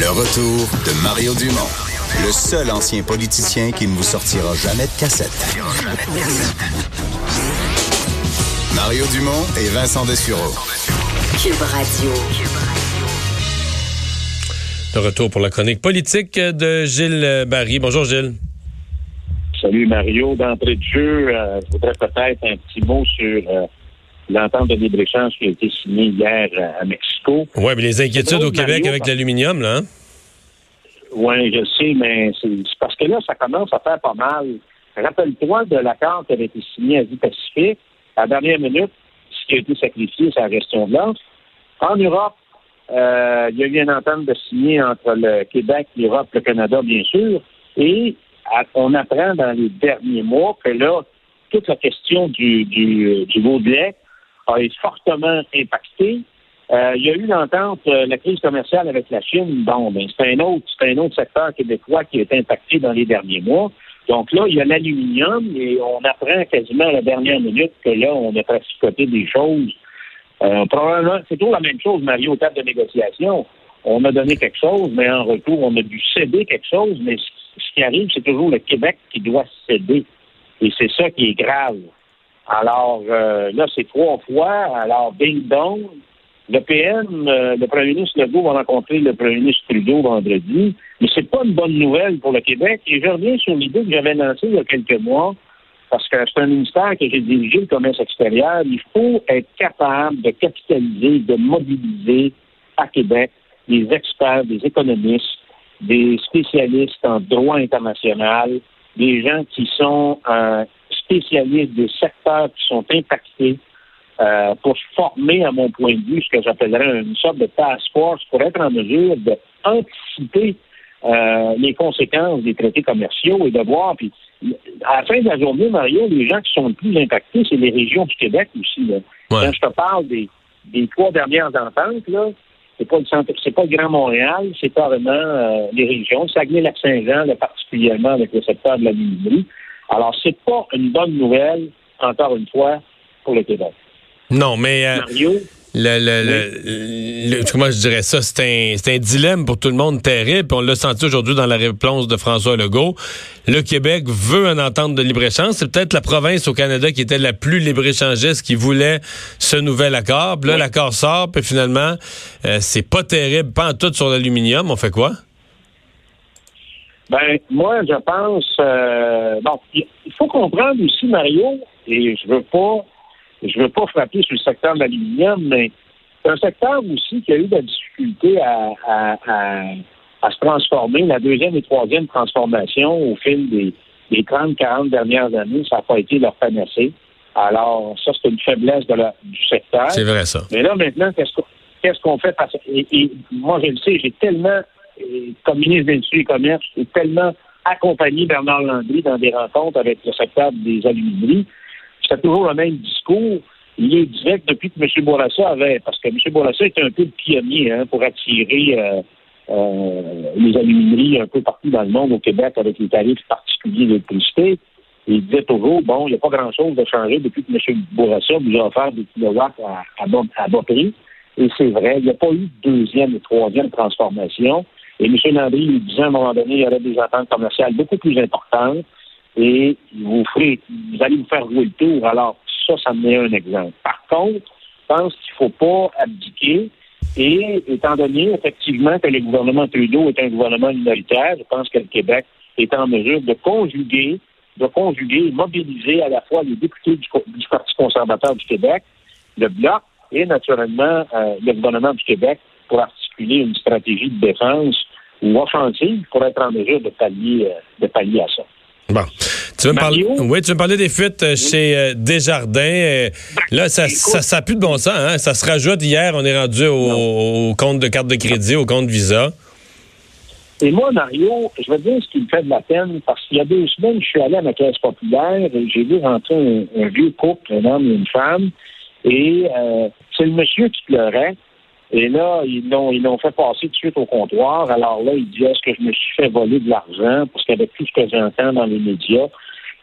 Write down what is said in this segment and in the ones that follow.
Le retour de Mario Dumont, le seul ancien politicien qui ne vous sortira jamais de cassette. Mario Dumont et Vincent Dessureau. Cube Radio. De retour pour la chronique politique de Gilles Barry. Bonjour Gilles. Salut Mario. D'entrée de jeu, euh, je voudrais peut-être un petit mot sur euh, l'entente de libre-échange qui a été signée hier à, à Mexico. Oui, mais les inquiétudes au Québec Mario, avec l'aluminium, là. Hein? Oui, je sais, mais c'est parce que là, ça commence à faire pas mal. Rappelle-toi de l'accord qui avait été signé à Asie-Pacifique. À la dernière minute, ce qui a été sacrifié, c'est la gestion de l'offre. En Europe, euh, il y a eu une entente de signer entre le Québec, l'Europe, le Canada, bien sûr. Et à- on apprend dans les derniers mois que là, toute la question du, du, du lait a été fortement impactée. Euh, il y a eu l'entente, euh, la crise commerciale avec la Chine. Bon, ben, c'est un autre, c'est un autre secteur québécois qui a été impacté dans les derniers mois. Donc là, il y a l'aluminium et on apprend quasiment à la dernière minute que là, on a traficoté des choses. Euh, probablement, c'est toujours la même chose, Mario, au table de négociation. On a donné quelque chose, mais en retour, on a dû céder quelque chose, mais ce qui arrive, c'est toujours le Québec qui doit céder. Et c'est ça qui est grave. Alors, euh, là, c'est trois fois. Alors, bing dong. Le PM, euh, le premier ministre Legault va rencontrer le premier ministre Trudeau vendredi. Mais c'est pas une bonne nouvelle pour le Québec. Et je reviens sur l'idée que j'avais lancée il y a quelques mois, parce que c'est un ministère que j'ai dirigé, le commerce extérieur. Il faut être capable de capitaliser, de mobiliser à Québec des experts, des économistes, des spécialistes en droit international, des gens qui sont euh, spécialistes des secteurs qui sont impactés euh, pour se former, à mon point de vue, ce que j'appellerais une sorte de task force pour être en mesure d'anticiper euh, les conséquences des traités commerciaux et de voir. Puis, à la fin de la journée, Mario, les gens qui sont le plus impactés, c'est les régions du Québec aussi. Là. Ouais. Quand je te parle des, des trois dernières ententes, là, c'est pas le centre, c'est pas le Grand Montréal, c'est carrément euh, les régions. Saguenay-Lac-Saint-Jean, particulièrement avec le secteur de la minerie. Alors, c'est pas une bonne nouvelle, encore une fois, pour le Québec. Non, mais euh, Mario, le, le, le- le- comment je dirais ça, c'est un, c'est un dilemme pour tout le monde terrible. On l'a senti aujourd'hui dans la réponse de François Legault. Le Québec veut une entente de libre-échange. C'est peut-être la province au Canada qui était la plus libre-échangiste qui voulait ce nouvel accord. Puis là, l'accord sort, puis finalement, euh, c'est pas terrible, pas en tout sur l'aluminium. On fait quoi? Ben, moi, je pense, euh, bon, il faut comprendre aussi, Mario, et je veux pas, je veux pas frapper sur le secteur de l'aluminium, mais c'est un secteur aussi qui a eu de la difficulté à, à, à, à se transformer. La deuxième et troisième transformation au fil des, des 30, 40 dernières années, ça n'a pas été leur panacée. Alors, ça, c'est une faiblesse de la, du secteur. C'est vrai, ça. Mais là, maintenant, qu'est-ce qu'on qu'est-ce qu'on fait? Parce, et, et moi, je le sais, j'ai tellement, euh, comme ministre de et Commerce, j'ai tellement accompagné Bernard Landry dans des rencontres avec le secteur des alumineries. C'était toujours le même discours. Il est direct depuis que M. Bourassa avait, parce que M. Bourassa était un peu le pionnier hein, pour attirer euh, euh, les alumineries un peu partout dans le monde, au Québec, avec les tarifs particuliers d'électricité. Et il disait toujours, bon, il n'y a pas grand-chose de changer depuis que M. Bourassa vous a offert des kilowatts à, à, à bas prix. Et c'est vrai, il n'y a pas eu de deuxième et troisième transformation. Et M. Landry il disait à un moment donné, il y aurait des ententes commerciales beaucoup plus importantes et vous ferez, vous allez vous faire jouer le tour. Alors, ça, ça me met un exemple. Par contre, je pense qu'il ne faut pas abdiquer. Et étant donné, effectivement, que le gouvernement Trudeau est un gouvernement minoritaire, je pense que le Québec est en mesure de conjuguer, de conjuguer, mobiliser à la fois les députés du Parti conservateur du Québec, le Bloc et naturellement euh, le gouvernement du Québec pour articuler une stratégie de défense ou offensive pour être en mesure de pallier, euh, de pallier à ça. Bon. Tu veux me parler, oui, tu veux me parler des fuites euh, chez euh, Desjardins. là, ça, ça, ça a plus de bon sens. Hein? Ça se rajoute hier. On est rendu au, au compte de carte de crédit, au compte Visa. Et moi, Mario, je vais dire ce qui me fait de la peine, parce qu'il y a deux semaines, je suis allé à ma caisse populaire et j'ai vu rentrer un, un vieux couple, un homme et une femme, et euh, c'est le monsieur qui pleurait. Et là, ils l'ont, ils l'ont fait passer tout de suite au comptoir. Alors là, il dit est-ce que je me suis fait voler de l'argent? Parce qu'avec tout ce que j'entends dans les médias,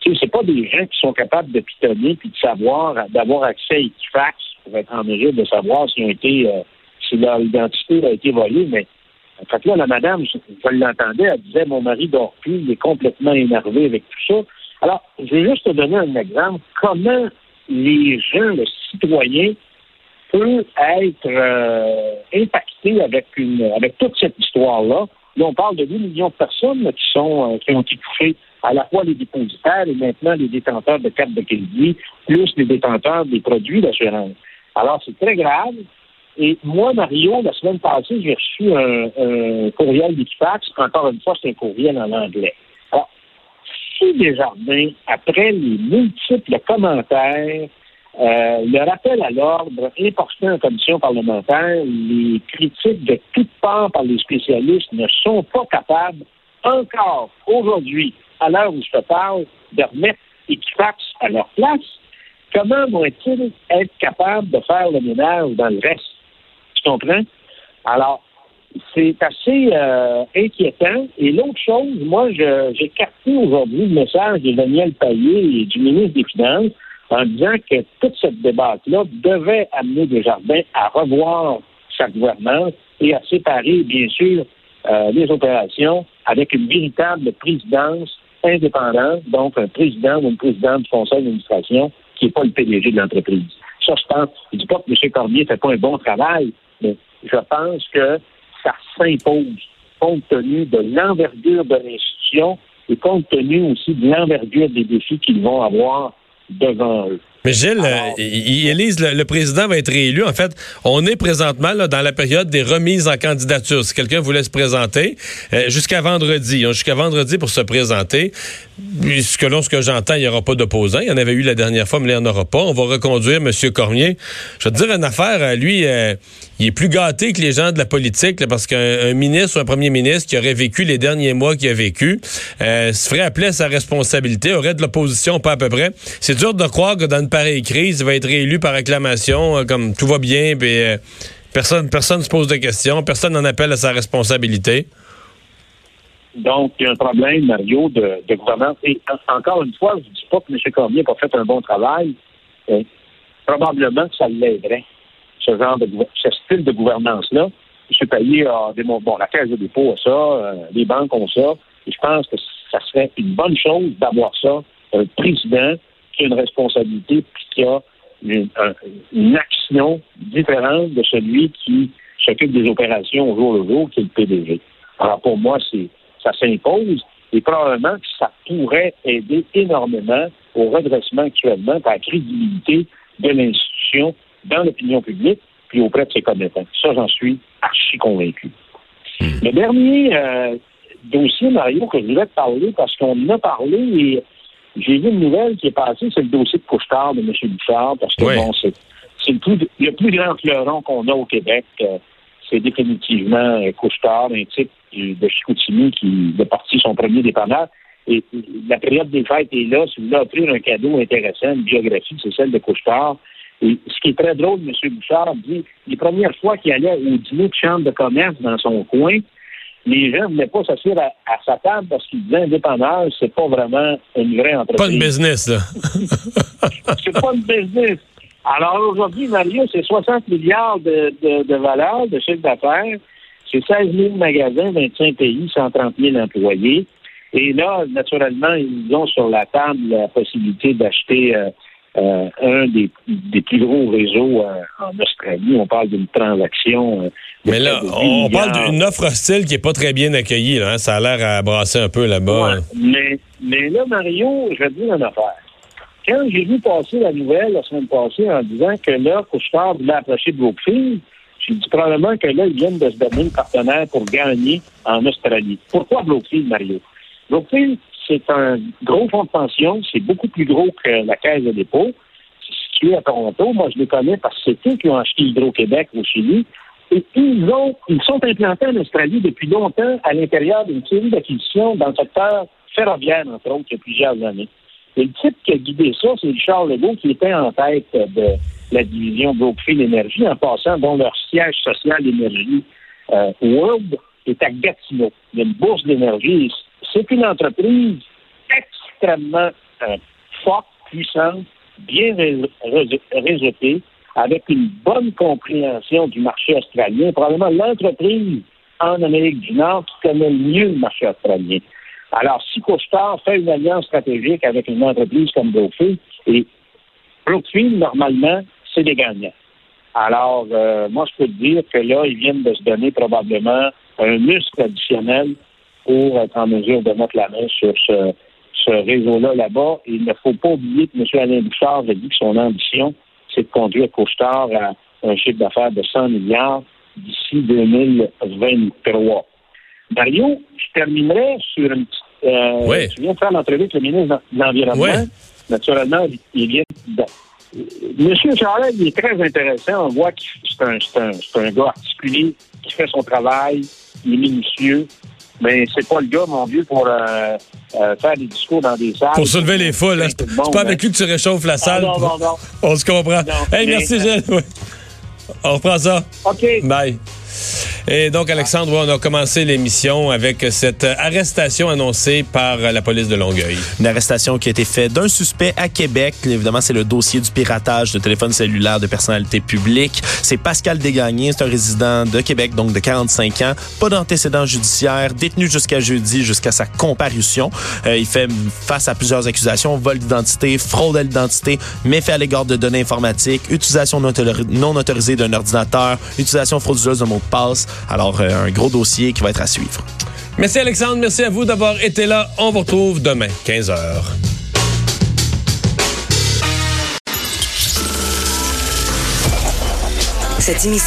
tu sais, c'est pas des gens qui sont capables de pitonner puis de savoir, d'avoir accès à Equifax pour être en mesure de savoir s'ils ont été, euh, si leur identité a été volée. Mais en fait là, la madame, je, je l'entendais, elle disait mon mari dort plus, il est complètement énervé avec tout ça. Alors, je vais juste te donner un exemple. Comment les gens, le citoyen, peut être euh, impacté avec une avec toute cette histoire-là. Là, on parle de 8 millions de personnes qui sont euh, qui ont été touchées, à la fois les dépositaires et maintenant les détenteurs de cartes de crédit, plus les détenteurs des produits d'assurance. Alors, c'est très grave. Et moi, Mario, la semaine passée, j'ai reçu un, un courriel d'Equifax. Encore une fois, c'est un courriel en anglais. Alors, si Desjardins, après les multiples commentaires, euh, le rappel à l'ordre important en commission parlementaire, les critiques de toutes parts par les spécialistes ne sont pas capables encore aujourd'hui, à l'heure où je te parle, de remettre Equifax à leur place. Comment vont-ils être capables de faire le ménage dans le reste? Tu comprends? Alors, c'est assez euh, inquiétant. Et l'autre chose, moi, j'ai capté aujourd'hui le message de Daniel Payet et du ministre des Finances en disant que toute cette débat-là devait amener Desjardins à revoir sa gouvernance et à séparer, bien sûr, euh, les opérations avec une véritable présidence indépendante, donc un président ou une présidente du conseil d'administration qui n'est pas le PDG de l'entreprise. Ça, je pense, je ne dis pas que M. Cormier ne fait pas un bon travail, mais je pense que ça s'impose compte tenu de l'envergure de l'institution et compte tenu aussi de l'envergure des défis qu'ils vont avoir devant eux. Mais Gilles, Alors- euh, il- Élise, le, le président va être réélu. En fait, on est présentement là, dans la période des remises en candidature. Si quelqu'un voulait se présenter, euh, jusqu'à vendredi, ont jusqu'à vendredi pour se présenter. Puis, ce que, ce que j'entends, il n'y aura pas d'opposant. Il y en avait eu la dernière fois, mais là, il n'y en aura pas. On va reconduire M. Cormier. Je vais te dire une affaire, euh, lui, euh, il est plus gâté que les gens de la politique, là, parce qu'un un ministre ou un premier ministre qui aurait vécu les derniers mois qu'il a vécu, euh, se ferait appeler à sa responsabilité, aurait de l'opposition, pas à peu près. C'est dur de croire que dans une pareille crise, il va être réélu par acclamation, euh, comme tout va bien, puis euh, personne personne se pose de questions, personne n'en appelle à sa responsabilité. Donc, il y a un problème, Mario, de, de gouvernance. Et en- encore une fois, je ne dis pas que M. Cormier n'a pas fait un bon travail. Euh, probablement que ça l'aiderait, ce genre de ce style de gouvernance-là. M. Payet a démon- bon, la Caisse de dépôt a ça, euh, les banques ont ça. Et je pense que ça serait une bonne chose d'avoir ça, un président qui a une responsabilité puis qui a une, un- une action différente de celui qui s'occupe des opérations au jour le jour, qui est le PDG. Alors pour moi, c'est ça s'impose et probablement que ça pourrait aider énormément au redressement actuellement, à la crédibilité de l'institution dans l'opinion publique puis auprès de ses commettants. Ça, j'en suis archi convaincu. Le dernier euh, dossier, Mario, que je voulais te parler, parce qu'on en a parlé et j'ai vu une nouvelle qui est passée, c'est le dossier de Couchetard de M. Bouchard, parce que Oui. bon, c'est le plus, le plus grand fleuron qu'on a au Québec. euh, c'est définitivement euh, Couchetard, un type de Chicoutimi qui a parti son premier dépanneur. Et la période des fêtes est là. Si vous voulez offrir un cadeau intéressant, une biographie, c'est celle de Couchetard. Et ce qui est très drôle, M. Bouchard dit, les premières fois qu'il allait au dîner de chambre de commerce dans son coin, les gens ne voulaient pas s'asseoir à, à sa table parce qu'ils disaient dépanneur, c'est pas vraiment une vraie entreprise. Pas une business, là. c'est pas une business. Alors aujourd'hui, Mario, c'est 60 milliards de, de, de valeur, de chiffre d'affaires. C'est 16 000 magasins, 25 pays, 130 000 employés. Et là, naturellement, ils ont sur la table la possibilité d'acheter euh, euh, un des, des plus gros réseaux euh, en Australie. On parle d'une transaction. euh, de Mais là, près de 8 on parle d'une offre hostile qui est pas très bien accueillie. Là, hein. Ça a l'air à brasser un peu là-bas. Ouais. Mais, mais là, Mario, je vais te dire une affaire. Quand j'ai vu passer la nouvelle la semaine passée en disant que là, Couchetard voulait approcher Brookfield, j'ai dit probablement que là, ils viennent de se donner le partenaire pour gagner en Australie. Pourquoi Brookfield, Mario? Brookfield, c'est un gros fonds de pension. C'est beaucoup plus gros que la Caisse de dépôt. C'est situé à Toronto. Moi, je les connais parce que c'est eux qui ont acheté Hydro-Québec au Chili. Et ils, ont, ils sont implantés en Australie depuis longtemps à l'intérieur d'une série d'acquisitions dans le secteur ferroviaire, entre autres, il y a plusieurs années. Et le type qui a guidé ça, c'est Richard Legault, qui était en tête de la division Brookfield Énergie, en passant, dont leur siège social d'énergie euh, World est à Gatineau. Il y a une bourse d'énergie. C'est une entreprise extrêmement euh, forte, puissante, bien réseautée, avec une bonne compréhension du marché australien, probablement l'entreprise en Amérique du Nord qui connaît mieux le marché australien. Alors, si fait une alliance stratégique avec une entreprise comme Brookfield, et Brookfield, normalement, c'est des gagnants. Alors, euh, moi, je peux te dire que là, ils viennent de se donner probablement un muscle additionnel pour être en mesure de mettre la main sur ce, réseau-là là-bas. il ne faut pas oublier que M. Alain Bouchard a dit que son ambition, c'est de conduire Couchetard à un chiffre d'affaires de 100 milliards d'ici 2023. Mario, je terminerai sur une petite. Euh, oui. Tu viens de faire l'entrevue avec le ministre de l'Environnement. Naturellement, il vient. Monsieur Charlet, il est très intéressant. On voit que c'est un, un, un, gars articulé qui fait son travail, il est minutieux. Mais c'est pas le gars, mon vieux, pour euh, euh, faire des discours dans des salles. Pour soulever les foules. Hein. C'est pas avec lui que tu réchauffes la salle. Ah, non, non, non. On se comprend. hey, merci, Gilles. On reprend ça. OK. Bye. Et donc, Alexandre, on a commencé l'émission avec cette arrestation annoncée par la police de Longueuil. Une arrestation qui a été faite d'un suspect à Québec. Évidemment, c'est le dossier du piratage de téléphones cellulaires de personnalités publiques. C'est Pascal Desgagnés, c'est un résident de Québec, donc de 45 ans. Pas d'antécédent judiciaire, détenu jusqu'à jeudi, jusqu'à sa comparution. Euh, il fait face à plusieurs accusations, vol d'identité, fraude à l'identité, méfait à l'égard de données informatiques, utilisation non autorisée d'un ordinateur, utilisation frauduleuse de mots de passe. Alors, euh, un gros dossier qui va être à suivre. Merci Alexandre, merci à vous d'avoir été là. On vous retrouve demain, 15h. Cette émission